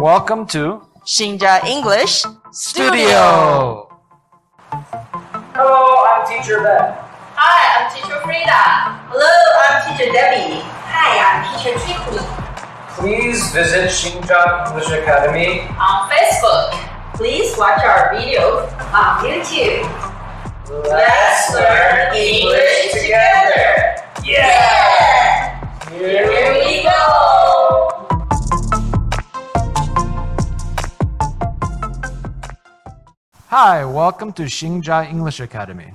Welcome to Xinjia English Studio. Hello, I'm Teacher Ben. Hi, I'm Teacher Frida. Hello, I'm Teacher Debbie. Hi, I'm Teacher Tiffany. Please visit Xinjia English Academy. On Facebook. Please watch our videos on YouTube. Let's learn English together. Yeah! Here Here we go. Hi, welcome to Xinjia English Academy.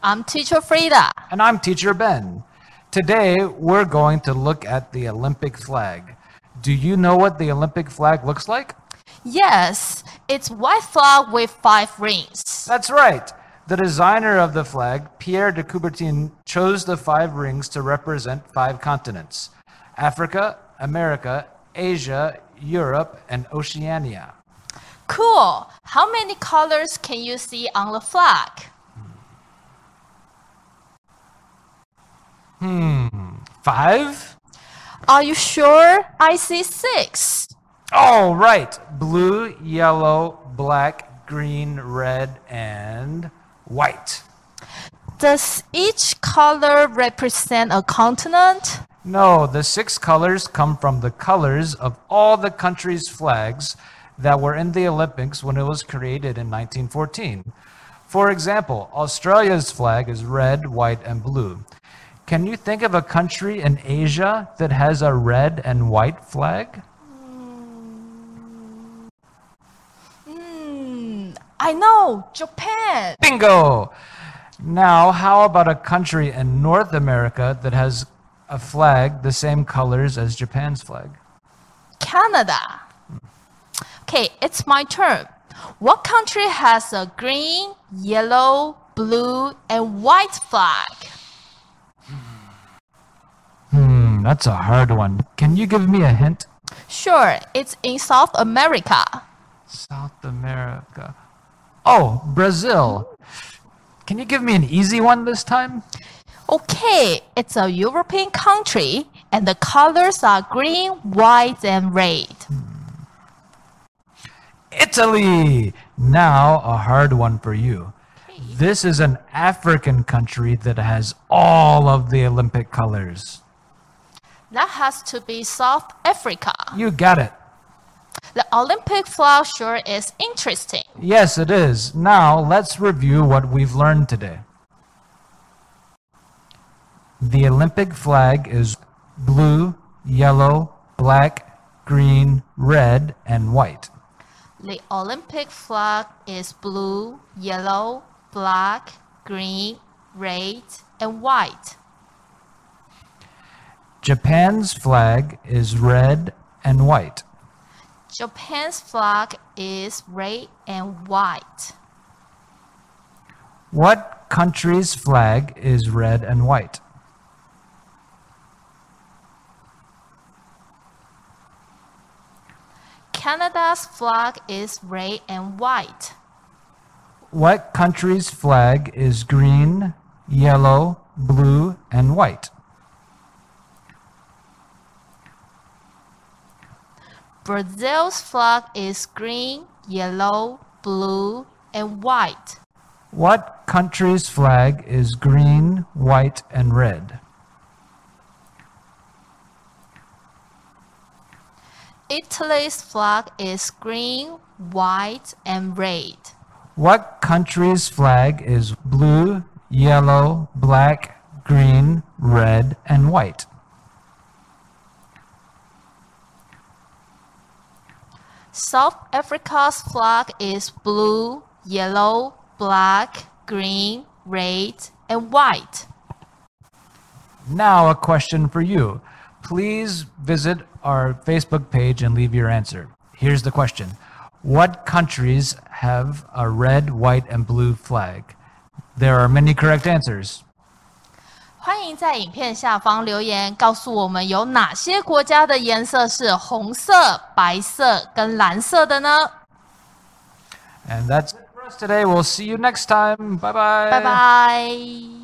I'm Teacher Frida. And I'm Teacher Ben. Today, we're going to look at the Olympic flag. Do you know what the Olympic flag looks like? Yes, it's white flag with five rings. That's right. The designer of the flag, Pierre de Coubertin, chose the five rings to represent five continents Africa, America, Asia, Europe, and Oceania. Cool. How many colors can you see on the flag? Hmm, Five? Are you sure? I see six. All right. Blue, yellow, black, green, red, and white. Does each color represent a continent? No, the six colors come from the colors of all the countries' flags that were in the Olympics when it was created in 1914. For example, Australia's flag is red, white, and blue. Can you think of a country in Asia that has a red and white flag? Hmm, I know, Japan. Bingo! Now, how about a country in North America that has a flag the same colors as Japan's flag? Canada. Okay, it's my turn. What country has a green, yellow, blue, and white flag? Hmm, that's a hard one. Can you give me a hint? Sure, it's in South America. South America. Oh, Brazil. Can you give me an easy one this time? Okay, it's a European country, and the colors are green, white, and red. Italy! Now, a hard one for you. This is an African country that has all of the Olympic colors. That has to be South Africa. You got it. The Olympic flag sure is interesting. Yes, it is. Now, let's review what we've learned today. The Olympic flag is blue, yellow, black, green, red, and white. The Olympic flag is blue, yellow, black, green, red, and white. Japan's flag is red and white. Japan's flag is red and white. What country's flag is red and white? Canada's flag is red and white. What country's flag is green, yellow, blue, and white? Brazil's flag is green, yellow, blue, and white. What country's flag is green, white, and red? Italy's flag is green, white, and red. What country's flag is blue, yellow, black, green, red, and white? South Africa's flag is blue, yellow, black, green, red, and white. Now, a question for you. Please visit our Facebook page and leave your answer. Here's the question What countries have a red, white, and blue flag? There are many correct answers. 欢迎在影片下方留言，告诉我们有哪些国家的颜色是红色、白色跟蓝色的呢？ And that's it for us today. We'll see you next time. Bye bye. 拜拜。